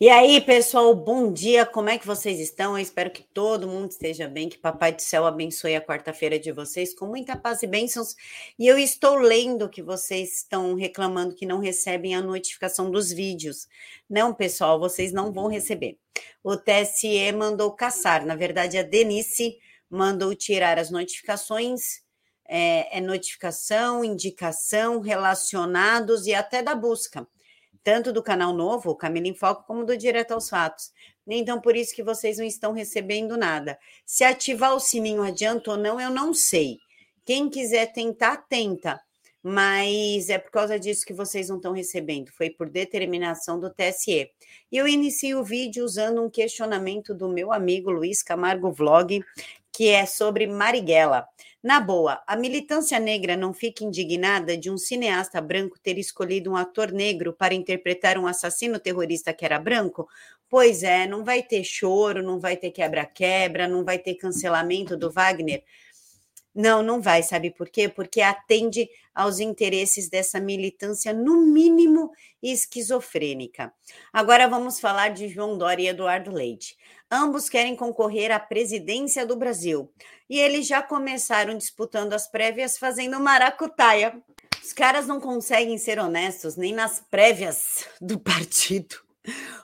E aí, pessoal, bom dia, como é que vocês estão? Eu espero que todo mundo esteja bem, que Papai do Céu abençoe a quarta-feira de vocês com muita paz e bênçãos. E eu estou lendo que vocês estão reclamando que não recebem a notificação dos vídeos. Não, pessoal, vocês não vão receber. O TSE mandou caçar, na verdade, a Denise mandou tirar as notificações é, é notificação, indicação, relacionados e até da busca, tanto do canal novo, Camila em Foco, como do Direto aos Fatos. Então, por isso que vocês não estão recebendo nada. Se ativar o sininho adianta ou não, eu não sei. Quem quiser tentar, tenta. Mas é por causa disso que vocês não estão recebendo. Foi por determinação do TSE. E eu inicio o vídeo usando um questionamento do meu amigo Luiz Camargo Vlog, que é sobre Marighella. Na boa, a militância negra não fica indignada de um cineasta branco ter escolhido um ator negro para interpretar um assassino terrorista que era branco? Pois é, não vai ter choro, não vai ter quebra-quebra, não vai ter cancelamento do Wagner. Não, não vai, sabe por quê? Porque atende aos interesses dessa militância, no mínimo esquizofrênica. Agora vamos falar de João Dória e Eduardo Leite. Ambos querem concorrer à presidência do Brasil. E eles já começaram disputando as prévias fazendo maracutaia. Os caras não conseguem ser honestos nem nas prévias do partido.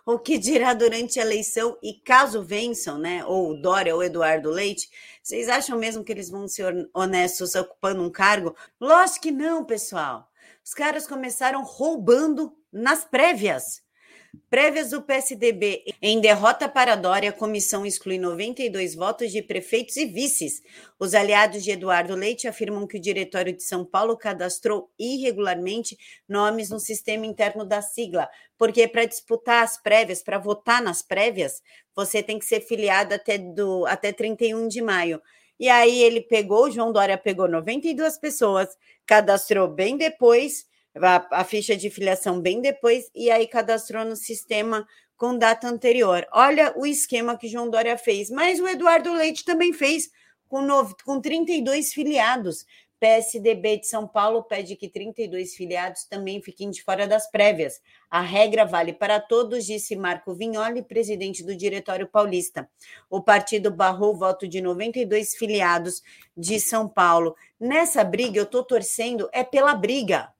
O que dirá durante a eleição e caso vençam, né? Ou Dória ou Eduardo Leite, vocês acham mesmo que eles vão ser honestos ocupando um cargo? Lógico que não, pessoal. Os caras começaram roubando nas prévias. Prévias do PSDB. Em derrota para Dória, a comissão exclui 92 votos de prefeitos e vices. Os aliados de Eduardo Leite afirmam que o Diretório de São Paulo cadastrou irregularmente nomes no sistema interno da sigla, porque para disputar as prévias, para votar nas prévias, você tem que ser filiado até, do, até 31 de maio. E aí ele pegou, João Dória pegou 92 pessoas, cadastrou bem depois a, a ficha de filiação bem depois e aí cadastrou no sistema com data anterior. Olha o esquema que João Dória fez, mas o Eduardo Leite também fez com, novo, com 32 filiados. PSDB de São Paulo pede que 32 filiados também fiquem de fora das prévias. A regra vale para todos, disse Marco Vignoli, presidente do Diretório Paulista. O partido barrou o voto de 92 filiados de São Paulo. Nessa briga, eu estou torcendo é pela briga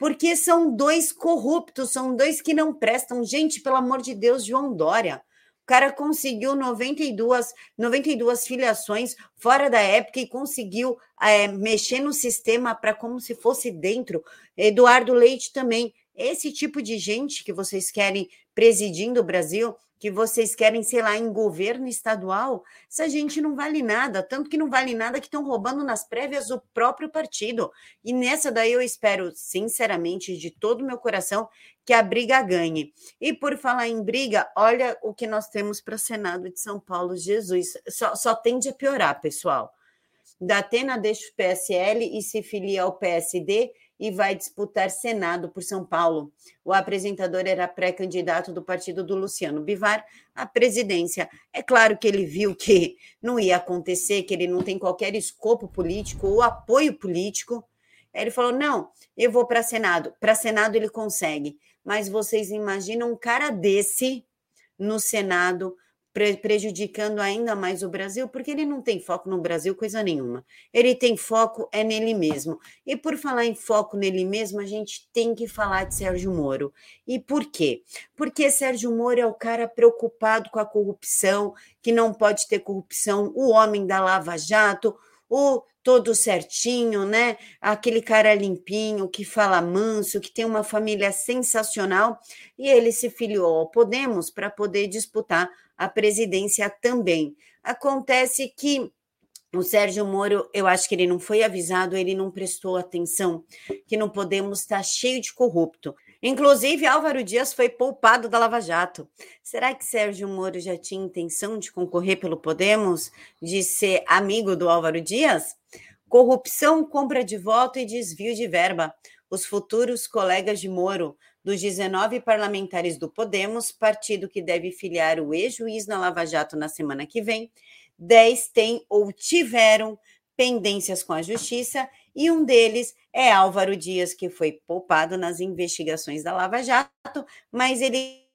porque são dois corruptos, são dois que não prestam. Gente, pelo amor de Deus, João Dória. O cara conseguiu 92, 92 filiações fora da época e conseguiu é, mexer no sistema para como se fosse dentro. Eduardo Leite também. Esse tipo de gente que vocês querem presidindo o Brasil que vocês querem, sei lá, em governo estadual, essa gente não vale nada, tanto que não vale nada que estão roubando nas prévias o próprio partido. E nessa daí eu espero, sinceramente, de todo o meu coração, que a briga ganhe. E por falar em briga, olha o que nós temos para o Senado de São Paulo, Jesus, só, só tende a piorar, pessoal. Da Atena deixa o PSL e se filia ao PSD e vai disputar Senado por São Paulo. O apresentador era pré-candidato do partido do Luciano Bivar à presidência. É claro que ele viu que não ia acontecer, que ele não tem qualquer escopo político ou apoio político. Aí ele falou: não, eu vou para Senado. Para Senado ele consegue. Mas vocês imaginam um cara desse no Senado prejudicando ainda mais o Brasil, porque ele não tem foco no Brasil coisa nenhuma. Ele tem foco é nele mesmo. E por falar em foco nele mesmo, a gente tem que falar de Sérgio Moro. E por quê? Porque Sérgio Moro é o cara preocupado com a corrupção, que não pode ter corrupção, o homem da Lava Jato, o todo certinho, né? Aquele cara limpinho, que fala manso, que tem uma família sensacional, e ele se filiou ao Podemos para poder disputar a presidência também. Acontece que o Sérgio Moro, eu acho que ele não foi avisado, ele não prestou atenção, que no Podemos está cheio de corrupto. Inclusive, Álvaro Dias foi poupado da Lava Jato. Será que Sérgio Moro já tinha intenção de concorrer pelo Podemos, de ser amigo do Álvaro Dias? Corrupção, compra de voto e desvio de verba. Os futuros colegas de Moro Dos 19 parlamentares do Podemos, partido que deve filiar o ex-juiz na Lava Jato na semana que vem, 10 têm ou tiveram pendências com a justiça e um deles é Álvaro Dias, que foi poupado nas investigações da Lava Jato, mas ele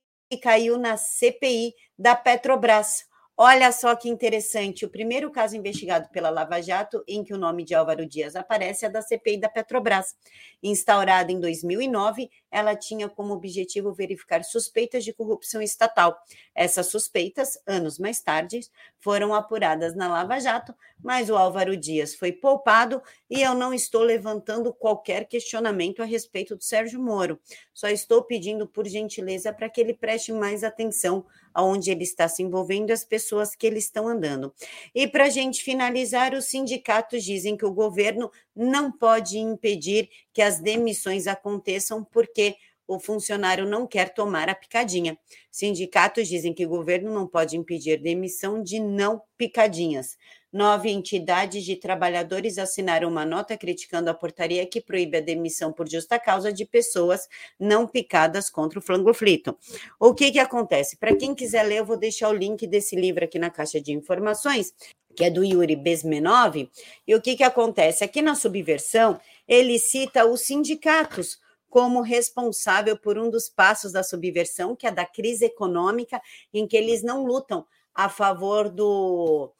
caiu na CPI da Petrobras. Olha só que interessante, o primeiro caso investigado pela Lava Jato em que o nome de Álvaro Dias aparece é da CPI da Petrobras. Instaurada em 2009, ela tinha como objetivo verificar suspeitas de corrupção estatal. Essas suspeitas, anos mais tarde, foram apuradas na Lava Jato, mas o Álvaro Dias foi poupado e eu não estou levantando qualquer questionamento a respeito do Sérgio Moro. Só estou pedindo, por gentileza, para que ele preste mais atenção aonde ele está se envolvendo, as pessoas que ele estão andando. E para a gente finalizar, os sindicatos dizem que o governo não pode impedir que as demissões aconteçam, porque o funcionário não quer tomar a picadinha. Sindicatos dizem que o governo não pode impedir demissão de não picadinhas. Nove entidades de trabalhadores assinaram uma nota criticando a portaria que proíbe a demissão por justa causa de pessoas não picadas contra o flango frito. O que, que acontece? Para quem quiser ler, eu vou deixar o link desse livro aqui na caixa de informações, que é do Yuri Besmenov. E o que, que acontece? Aqui na subversão, ele cita os sindicatos como responsável por um dos passos da subversão, que é da crise econômica, em que eles não lutam a favor do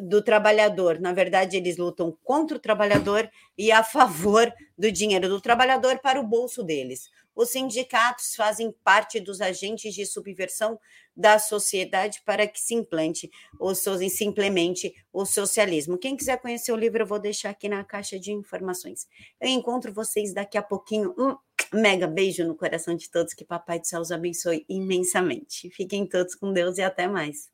do trabalhador. Na verdade, eles lutam contra o trabalhador e a favor do dinheiro do trabalhador para o bolso deles. Os sindicatos fazem parte dos agentes de subversão da sociedade para que se implante ou se implemente o socialismo. Quem quiser conhecer o livro, eu vou deixar aqui na caixa de informações. Eu encontro vocês daqui a pouquinho. Um mega beijo no coração de todos, que Papai do Céu os abençoe imensamente. Fiquem todos com Deus e até mais.